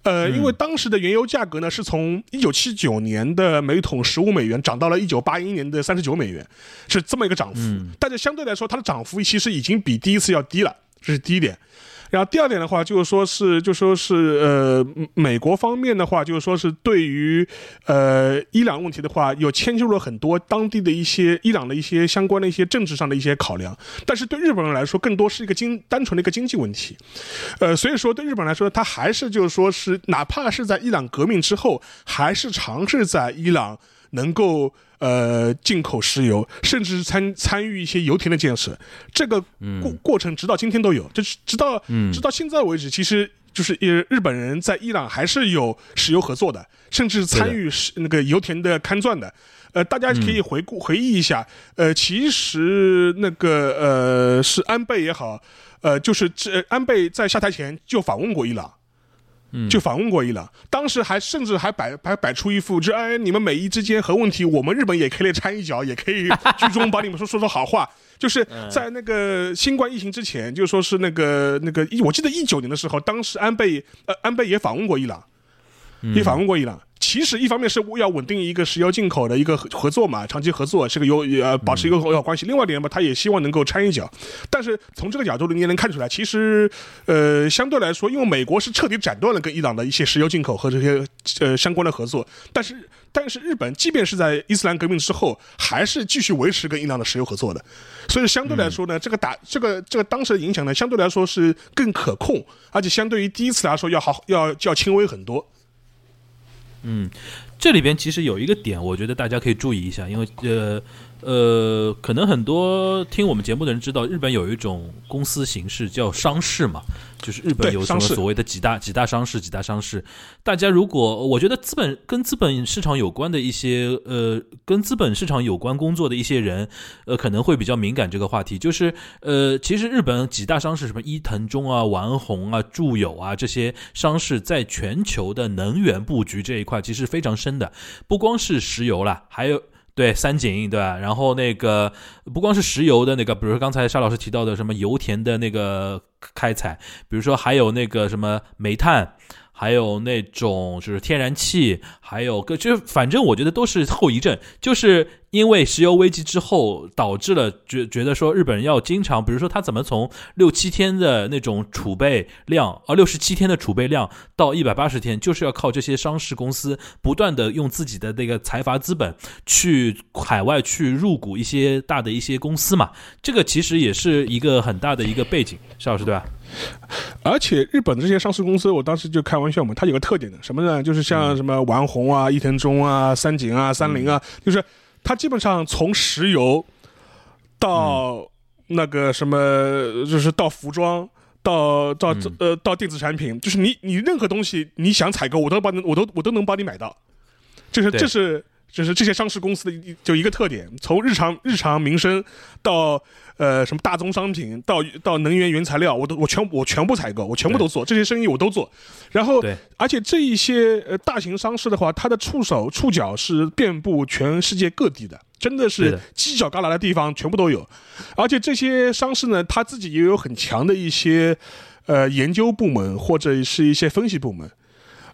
呃，因为当时的原油价格呢，是从一九七九年的每桶十五美元涨到了一九八一年的三十九美元，是这么一个涨幅。但是相对来说，它的涨幅其实已经比第一次要低了，这是第一点。然后第二点的话，就是说是，就说是，呃，美国方面的话，就是说是对于，呃，伊朗问题的话，有牵涉了很多当地的一些伊朗的一些相关的一些政治上的一些考量。但是对日本人来说，更多是一个经单纯的一个经济问题。呃，所以说对日本来说，他还是就是说是，哪怕是在伊朗革命之后，还是尝试在伊朗能够。呃，进口石油，甚至是参参与一些油田的建设，这个过过程直到今天都有，就是直到直到现在为止，其实就是日日本人在伊朗还是有石油合作的，甚至参与那个油田的勘钻的。呃，大家可以回顾回忆一下，呃，其实那个呃是安倍也好，呃，就是这安倍在下台前就访问过伊朗。就访问过伊朗，当时还甚至还摆还摆出一副，就哎，你们美伊之间核问题，我们日本也可以来掺一脚，也可以居中帮你们说说说好话。就是在那个新冠疫情之前，就说是那个那个，我记得一九年的时候，当时安倍呃安倍也访问过伊朗，也访问过伊朗。其实一方面是要稳定一个石油进口的一个合作嘛，长期合作是个有呃保持一个友好关系。另外一点嘛，他也希望能够掺一脚。但是从这个角度你也能看出来，其实呃相对来说，因为美国是彻底斩断了跟伊朗的一些石油进口和这些呃相关的合作，但是但是日本即便是在伊斯兰革命之后，还是继续维持跟伊朗的石油合作的。所以相对来说呢，这个打这个这个当时的影响呢，相对来说是更可控，而且相对于第一次来说要好要要轻微很多。嗯，这里边其实有一个点，我觉得大家可以注意一下，因为呃。呃，可能很多听我们节目的人知道，日本有一种公司形式叫商事嘛，就是日本有什么所谓的几大几大商事、几大商事。大家如果我觉得资本跟资本市场有关的一些呃，跟资本市场有关工作的一些人，呃，可能会比较敏感这个话题。就是呃，其实日本几大商事，什么伊藤忠啊、丸红啊、住友啊这些商事，在全球的能源布局这一块其实非常深的，不光是石油啦，还有。对三井对吧？然后那个不光是石油的那个，比如说刚才沙老师提到的什么油田的那个开采，比如说还有那个什么煤炭。还有那种就是天然气，还有个就是反正我觉得都是后遗症，就是因为石油危机之后导致了觉觉得说日本人要经常，比如说他怎么从六七天的那种储备量，呃六十七天的储备量到一百八十天，就是要靠这些上市公司不断的用自己的那个财阀资本去海外去入股一些大的一些公司嘛，这个其实也是一个很大的一个背景，邵老师对吧？而且日本的这些上市公司，我当时就开玩笑嘛，它有个特点的，什么呢？就是像什么丸红啊、伊藤忠啊、三井啊、三菱啊，就是它基本上从石油到那个什么，就是到服装，到到呃到电子产品，就是你你任何东西你想采购，我都帮你，我都我都能帮你买到，这是这是就是这些上市公司的就一个特点，从日常日常民生到。呃，什么大宗商品到到能源原材料，我都我全我全部采购，我全部都做这些生意我都做。然后，而且这一些呃大型商事的话，它的触手触角是遍布全世界各地的，真的是犄角旮旯的地方全部都有。而且这些商事呢，他自己也有很强的一些呃研究部门或者是一些分析部门。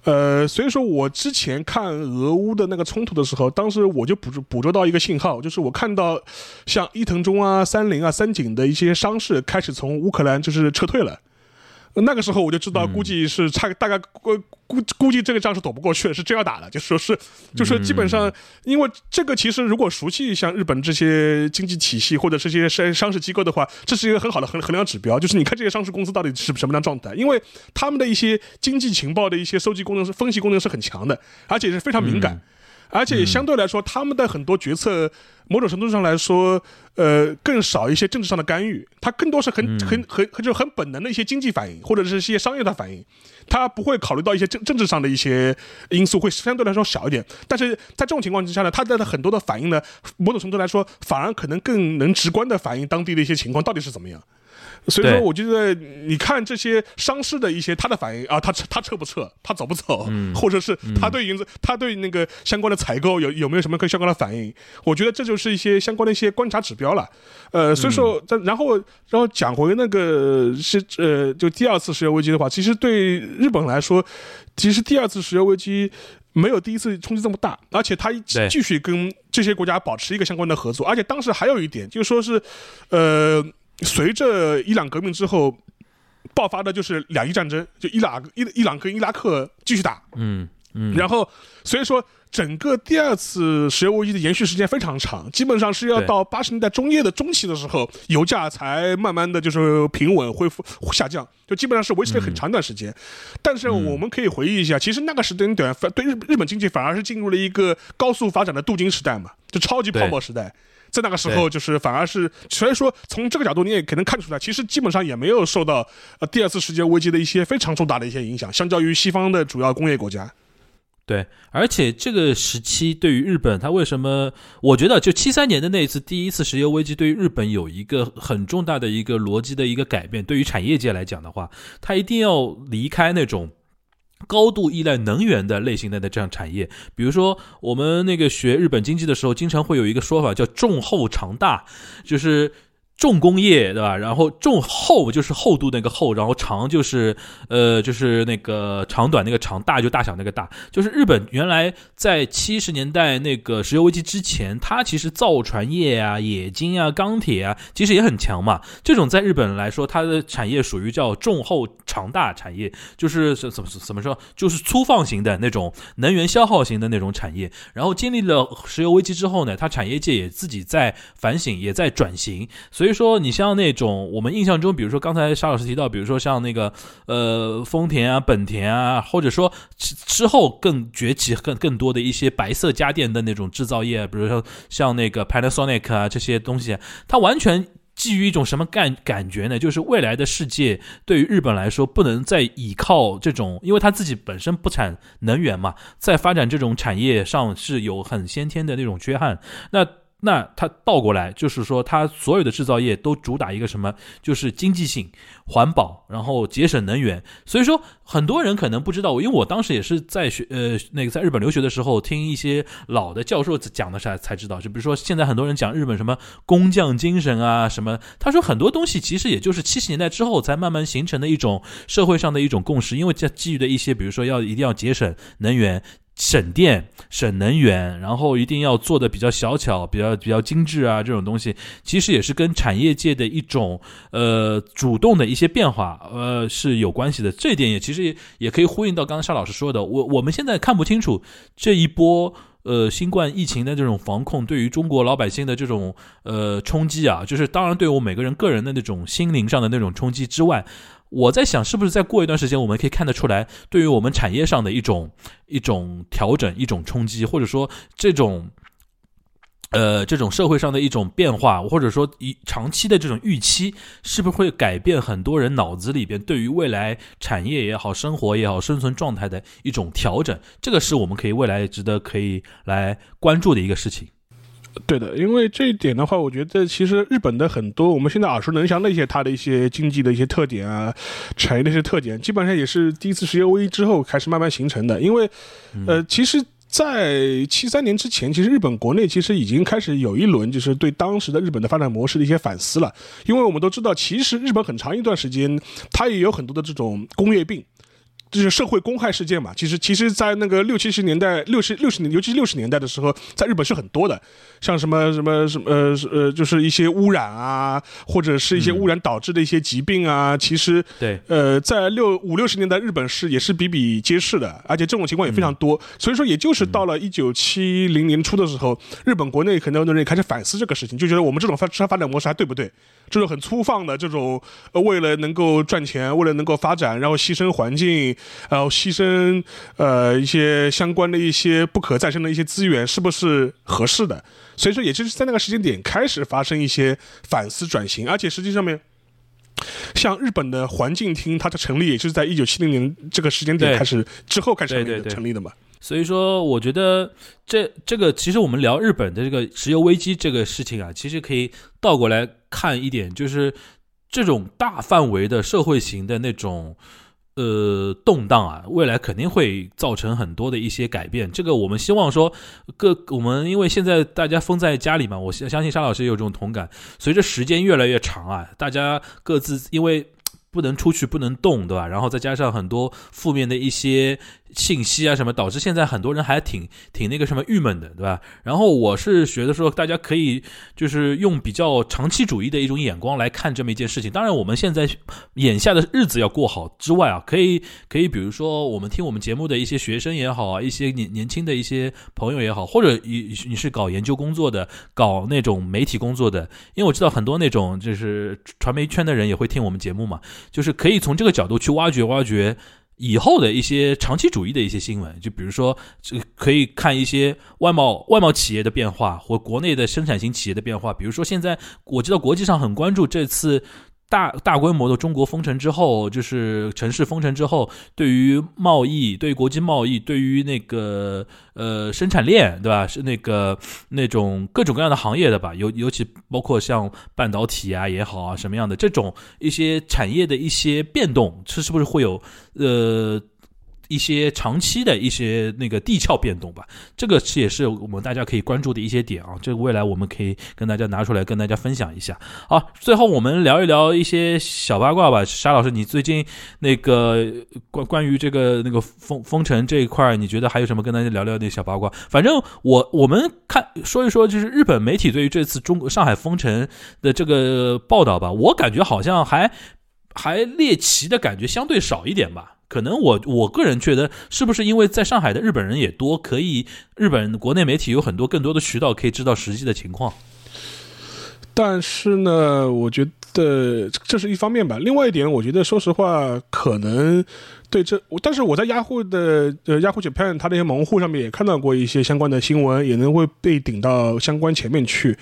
呃，所以说我之前看俄乌的那个冲突的时候，当时我就捕捉捕捉到一个信号，就是我看到像伊藤忠啊、三菱啊、三井的一些商事开始从乌克兰就是撤退了。那个时候我就知道，估计是差大概估估估计这个仗是躲不过去了，是真要打的。就说是，就说基本上，因为这个其实如果熟悉像日本这些经济体系或者这些商商事机构的话，这是一个很好的衡衡量指标。就是你看这些上市公司到底是什么样状态，因为他们的一些经济情报的一些收集功能是分析功能是很强的，而且是非常敏感。而且相对来说，他们的很多决策，某种程度上来说，呃，更少一些政治上的干预，它更多是很很很很就很本能的一些经济反应，或者是一些商业的反应，它不会考虑到一些政政治上的一些因素，会相对来说少一点。但是在这种情况之下呢，它的很多的反应呢，某种程度来说，反而可能更能直观的反映当地的一些情况到底是怎么样。所以说，我觉得你看这些伤势的一些他的反应啊，他他撤不撤，他走不走，或者是他对银子，他对那个相关的采购有有没有什么跟相关的反应？我觉得这就是一些相关的一些观察指标了。呃，所以说，然后然后讲回那个是呃，就第二次石油危机的话，其实对日本来说，其实第二次石油危机没有第一次冲击这么大，而且他继续跟这些国家保持一个相关的合作，而且当时还有一点就是说是，呃。随着伊朗革命之后爆发的就是两伊战争，就伊朗伊伊朗跟伊拉克继续打，嗯嗯，然后所以说整个第二次石油危机的延续时间非常长，基本上是要到八十年代中叶的中期的时候，油价才慢慢的就是平稳恢复下降，就基本上是维持了很长一段时间。但是我们可以回忆一下，其实那个时间段对日日本经济反而是进入了一个高速发展的镀金时代嘛，就超级泡沫时代。在那个时候，就是反而是，所以说从这个角度，你也可能看出来，其实基本上也没有受到呃第二次世界危机的一些非常重大的一些影响，相较于西方的主要工业国家。对，而且这个时期对于日本，它为什么？我觉得就七三年的那一次第一次石油危机，对于日本有一个很重大的一个逻辑的一个改变。对于产业界来讲的话，它一定要离开那种。高度依赖能源的类型的的这样产业，比如说我们那个学日本经济的时候，经常会有一个说法叫“重厚长大”，就是。重工业对吧？然后重厚就是厚度那个厚，然后长就是呃就是那个长短那个长，大就大小那个大。就是日本原来在七十年代那个石油危机之前，它其实造船业啊、冶金啊、钢铁啊，其实也很强嘛。这种在日本来说，它的产业属于叫重厚长大产业，就是怎么怎么说，就是粗放型的那种能源消耗型的那种产业。然后经历了石油危机之后呢，它产业界也自己在反省，也在转型，所以。所以说，你像那种我们印象中，比如说刚才沙老师提到，比如说像那个呃丰田啊、本田啊，或者说之之后更崛起、更更多的一些白色家电的那种制造业，比如说像那个 Panasonic 啊这些东西，它完全基于一种什么感感觉呢？就是未来的世界对于日本来说，不能再依靠这种，因为它自己本身不产能源嘛，在发展这种产业上是有很先天的那种缺憾。那那它倒过来就是说，它所有的制造业都主打一个什么？就是经济性、环保，然后节省能源。所以说，很多人可能不知道，因为我当时也是在学呃那个在日本留学的时候，听一些老的教授讲的才才知道。就比如说，现在很多人讲日本什么工匠精神啊什么，他说很多东西其实也就是七十年代之后才慢慢形成的一种社会上的一种共识，因为在基于的一些，比如说要一定要节省能源。省电、省能源，然后一定要做的比较小巧、比较比较精致啊，这种东西其实也是跟产业界的一种呃主动的一些变化呃是有关系的。这一点也其实也也可以呼应到刚刚沙老师说的，我我们现在看不清楚这一波呃新冠疫情的这种防控对于中国老百姓的这种呃冲击啊，就是当然对我每个人个人的那种心灵上的那种冲击之外。我在想，是不是再过一段时间，我们可以看得出来，对于我们产业上的一种一种调整、一种冲击，或者说这种，呃，这种社会上的一种变化，或者说一长期的这种预期，是不是会改变很多人脑子里边对于未来产业也好、生活也好、生存状态的一种调整？这个是我们可以未来值得可以来关注的一个事情。对的，因为这一点的话，我觉得其实日本的很多我们现在耳熟能详的一些它的一些经济的一些特点啊，产业的一些特点，基本上也是第一次石油危机之后开始慢慢形成的。因为，呃，其实，在七三年之前，其实日本国内其实已经开始有一轮就是对当时的日本的发展模式的一些反思了。因为我们都知道，其实日本很长一段时间，它也有很多的这种工业病。就是社会公害事件嘛，其实其实，在那个六七十年代、六十六十年，尤其是六十年代的时候，在日本是很多的，像什么什么什么呃呃，就是一些污染啊，或者是一些污染导致的一些疾病啊，其实对，呃，在六五六十年代，日本是也是比比皆是的，而且这种情况也非常多。所以说，也就是到了一九七零年初的时候，日本国内很多人也开始反思这个事情，就觉得我们这种发发展模式还对不对？这种很粗放的这种，呃，为了能够赚钱，为了能够发展，然后牺牲环境。然后牺牲呃一些相关的一些不可再生的一些资源，是不是合适的？所以说，也就是在那个时间点开始发生一些反思转型，而且实际上面，像日本的环境厅，它的成立也就是在一九七零年这个时间点开始之后开始成立的嘛。所以说，我觉得这这个其实我们聊日本的这个石油危机这个事情啊，其实可以倒过来看一点，就是。这种大范围的社会型的那种。呃，动荡啊，未来肯定会造成很多的一些改变。这个我们希望说，各我们因为现在大家封在家里嘛，我相相信沙老师也有这种同感。随着时间越来越长啊，大家各自因为不能出去，不能动，对吧？然后再加上很多负面的一些。信息啊什么导致现在很多人还挺挺那个什么郁闷的，对吧？然后我是觉得说，大家可以就是用比较长期主义的一种眼光来看这么一件事情。当然，我们现在眼下的日子要过好之外啊，可以可以，比如说我们听我们节目的一些学生也好啊，一些年年轻的一些朋友也好，或者你你是搞研究工作的，搞那种媒体工作的，因为我知道很多那种就是传媒圈的人也会听我们节目嘛，就是可以从这个角度去挖掘挖掘。以后的一些长期主义的一些新闻，就比如说，这可以看一些外贸外贸企业的变化，或国内的生产型企业的变化。比如说，现在我知道国际上很关注这次。大大规模的中国封城之后，就是城市封城之后，对于贸易、对于国际贸易、对于那个呃生产链，对吧？是那个那种各种各样的行业的吧，尤尤其包括像半导体啊也好啊，什么样的这种一些产业的一些变动，这是不是会有呃？一些长期的一些那个地壳变动吧，这个是也是我们大家可以关注的一些点啊。这个未来我们可以跟大家拿出来跟大家分享一下。好，最后我们聊一聊一些小八卦吧。沙老师，你最近那个关关于这个那个封封城这一块，你觉得还有什么跟大家聊聊那小八卦？反正我我们看说一说，就是日本媒体对于这次中国上海封城的这个报道吧，我感觉好像还还猎奇的感觉相对少一点吧。可能我我个人觉得，是不是因为在上海的日本人也多，可以日本国内媒体有很多更多的渠道可以知道实际的情况。但是呢，我觉得这是一方面吧。另外一点，我觉得说实话，可能。对，这我但是我在雅虎的呃雅虎 Japan 它那些门户上面也看到过一些相关的新闻，也能会被顶到相关前面去。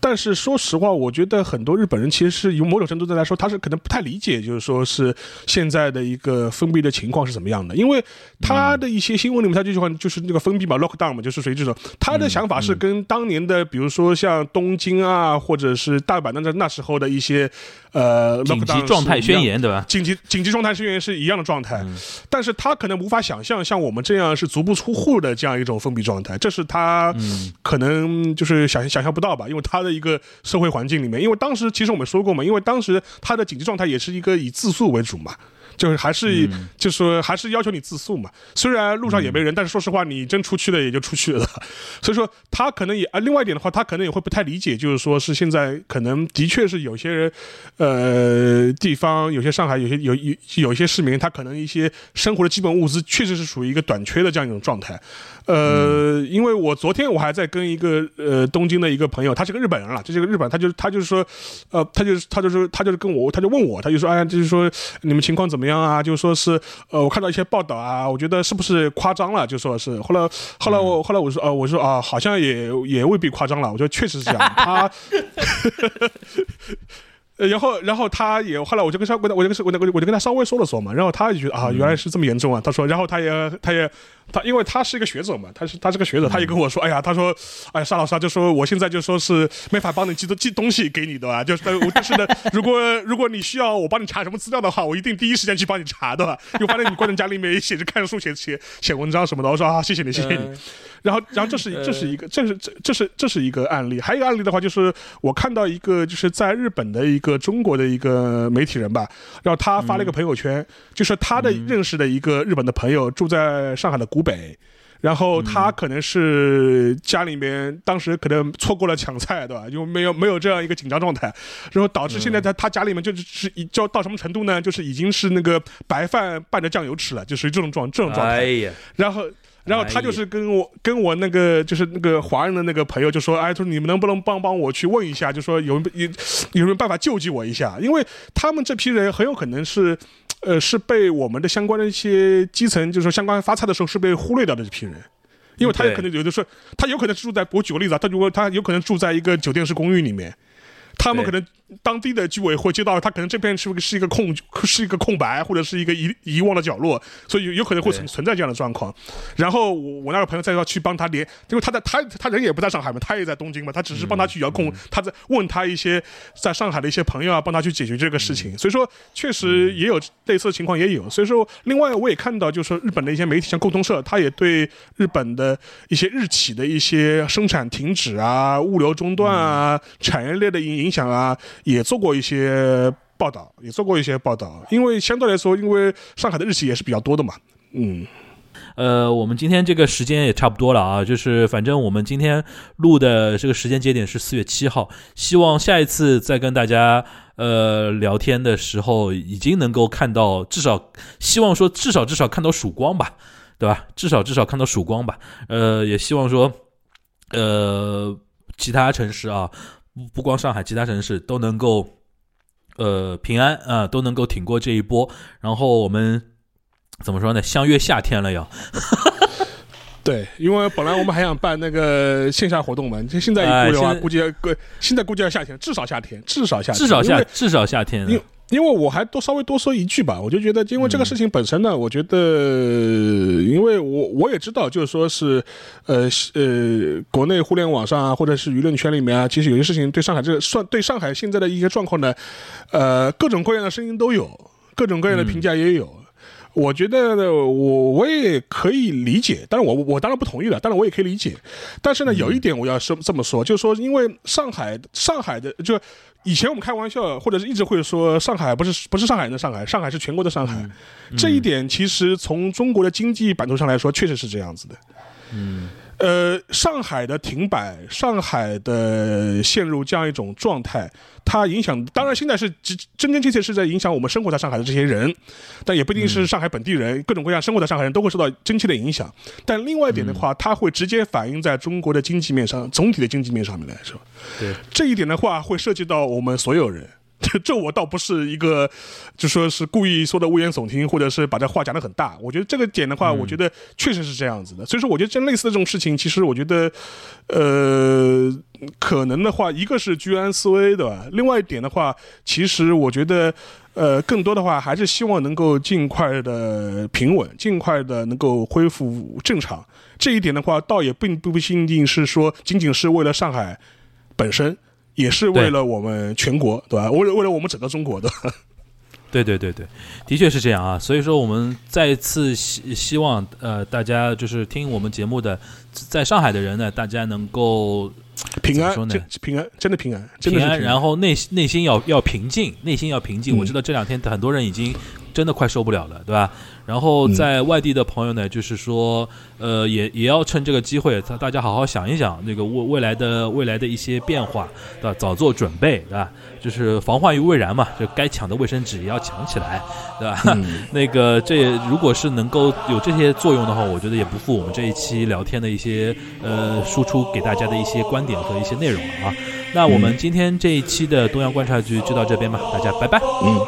但是说实话，我觉得很多日本人其实是有某种程度上来说，他是可能不太理解，就是说是现在的一个封闭的情况是怎么样的。因为他的一些新闻里面，他这句话就是那个封闭嘛，lockdown 嘛，就是属于这种。他的想法是跟当年的，比如说像东京啊，或者是大阪那那时候的一些呃紧急状态宣言，对吧？紧急紧急状态宣言是一样的状态。但是他可能无法想象像我们这样是足不出户的这样一种封闭状态，这是他可能就是想想象不到吧？因为他的一个社会环境里面，因为当时其实我们说过嘛，因为当时他的紧急状态也是一个以自诉为主嘛。就是还是就是说还是要求你自诉嘛，虽然路上也没人，但是说实话，你真出去了也就出去了。所以说他可能也啊，另外一点的话，他可能也会不太理解，就是说是现在可能的确是有些人，呃，地方有些上海有些有有有一些市民，他可能一些生活的基本物资确实是属于一个短缺的这样一种状态。呃，因为我昨天我还在跟一个呃东京的一个朋友，他是个日本人了，这是个日本，他就他就是说，呃，他就是他就是他就是跟我，他就问我，他就说，哎，就是说你们情况怎么样啊？就说是，呃，我看到一些报道啊，我觉得是不是夸张了？就说是，后 来后来我后来我说，呃，我说啊，好像也也未必夸张了，我觉得确实是这样，他。呃，然后，然后他也后来，我就跟稍跟他，我就跟我我我就跟他稍微说了说嘛，然后他就觉得啊，原来是这么严重啊。他说，然后他也，他也，他因为他是一个学者嘛，他是他是个学者，他也跟我说，哎呀，他说，哎呀，沙老师啊，就说我现在就说是没法帮你寄寄东西给你的吧，就是我就是呢，如果如果你需要我帮你查什么资料的话，我一定第一时间去帮你查的，又发现你关在家里面写着看书写写写文章什么的，我说啊，谢谢你，谢谢你。然后，然后这是这是一个，这是这这是这是一个案例。还有一个案例的话，就是我看到一个就是在日本的一个中国的一个媒体人吧，然后他发了一个朋友圈，就是他的认识的一个日本的朋友住在上海的古北，然后他可能是家里面当时可能错过了抢菜，对吧？就没有没有这样一个紧张状态，然后导致现在他他家里面就是是已就到什么程度呢？就是已经是那个白饭拌着酱油吃了，就属于这种状这种状态。然后。然后他就是跟我跟我那个就是那个华人的那个朋友就说，哎，说你们能不能帮帮我去问一下，就说有有有没有办法救济我一下？因为他们这批人很有可能是，呃，是被我们的相关的一些基层，就是说相关发菜的时候是被忽略掉的这批人，因为他有可能有的是他有可能住在，我举个例子啊，他如果他有可能住在一个酒店式公寓里面，他们可能当地的居委会接到，他可能这边是是一个空是一个空白，或者是一个遗遗忘的角落，所以有有可能会存存在这样的状况。然后我我那个朋友再要去帮他连，因为他在他他人也不在上海嘛，他也在东京嘛，他只是帮他去遥控，他在问他一些在上海的一些朋友啊，帮他去解决这个事情。所以说确实也有类似的情况也有。所以说，另外我也看到，就是说日本的一些媒体，像共同社，他也对日本的一些日企的一些生产停止啊、物流中断啊、产业链的影影响啊。也做过一些报道，也做过一些报道，因为相对来说，因为上海的日期也是比较多的嘛。嗯，呃，我们今天这个时间也差不多了啊，就是反正我们今天录的这个时间节点是四月七号，希望下一次再跟大家呃聊天的时候，已经能够看到至少，希望说至少至少看到曙光吧，对吧？至少至少看到曙光吧。呃，也希望说，呃，其他城市啊。不不光上海，其他城市都能够，呃，平安啊，都能够挺过这一波。然后我们怎么说呢？相约夏天了要。对，因为本来我们还想办那个线下活动嘛，就现在一估的话，估计要现在估计要夏天，至少夏天，至少夏，至少夏，至少夏天。因为我还多稍微多说一句吧，我就觉得，因为这个事情本身呢，我觉得，因为我我也知道，就是说是，呃呃，国内互联网上啊，或者是舆论圈里面啊，其实有些事情对上海这个算对上海现在的一些状况呢，呃，各种各样的声音都有，各种各样的评价也有。我觉得我我也可以理解，但是我我当然不同意了，当然我也可以理解。但是呢，有一点我要说这么说，就是说，因为上海上海的就。以前我们开玩笑，或者是一直会说上海不是不是上海人的上海，上海是全国的上海。这一点其实从中国的经济版图上来说，确实是这样子的。嗯。呃，上海的停摆，上海的陷入这样一种状态，它影响当然现在是真真真切切是在影响我们生活在上海的这些人，但也不一定是上海本地人，各种各样生活在上海人都会受到真切的影响。但另外一点的话，它会直接反映在中国的经济面上，总体的经济面上面来说。对这一点的话，会涉及到我们所有人。这 这我倒不是一个，就说是故意说的危言耸听，或者是把这话讲得很大。我觉得这个点的话，我觉得确实是这样子的。所以说，我觉得这类似的这种事情，其实我觉得，呃，可能的话，一个是居安思危，对吧？另外一点的话，其实我觉得，呃，更多的话还是希望能够尽快的平稳，尽快的能够恢复正常。这一点的话，倒也并不一定是说仅仅是为了上海本身。也是为了我们全国，对吧？为了为了我们整个中国的，对对对对，的确是这样啊。所以说，我们再次希希望呃，大家就是听我们节目的，在上海的人呢，大家能够平安，平安，真的平安，平安。然后内内心要要平静，内心要平静。我知道这两天很多人已经真的快受不了了，对吧？然后在外地的朋友呢，就是说，呃，也也要趁这个机会，大大家好好想一想那个未未来的未来的一些变化，对吧？早做准备，对吧？就是防患于未然嘛，就该抢的卫生纸也要抢起来，对吧？那个这如果是能够有这些作用的话，我觉得也不负我们这一期聊天的一些呃输出给大家的一些观点和一些内容了啊。那我们今天这一期的东阳观察局就到这边吧，大家拜拜，嗯，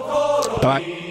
拜拜。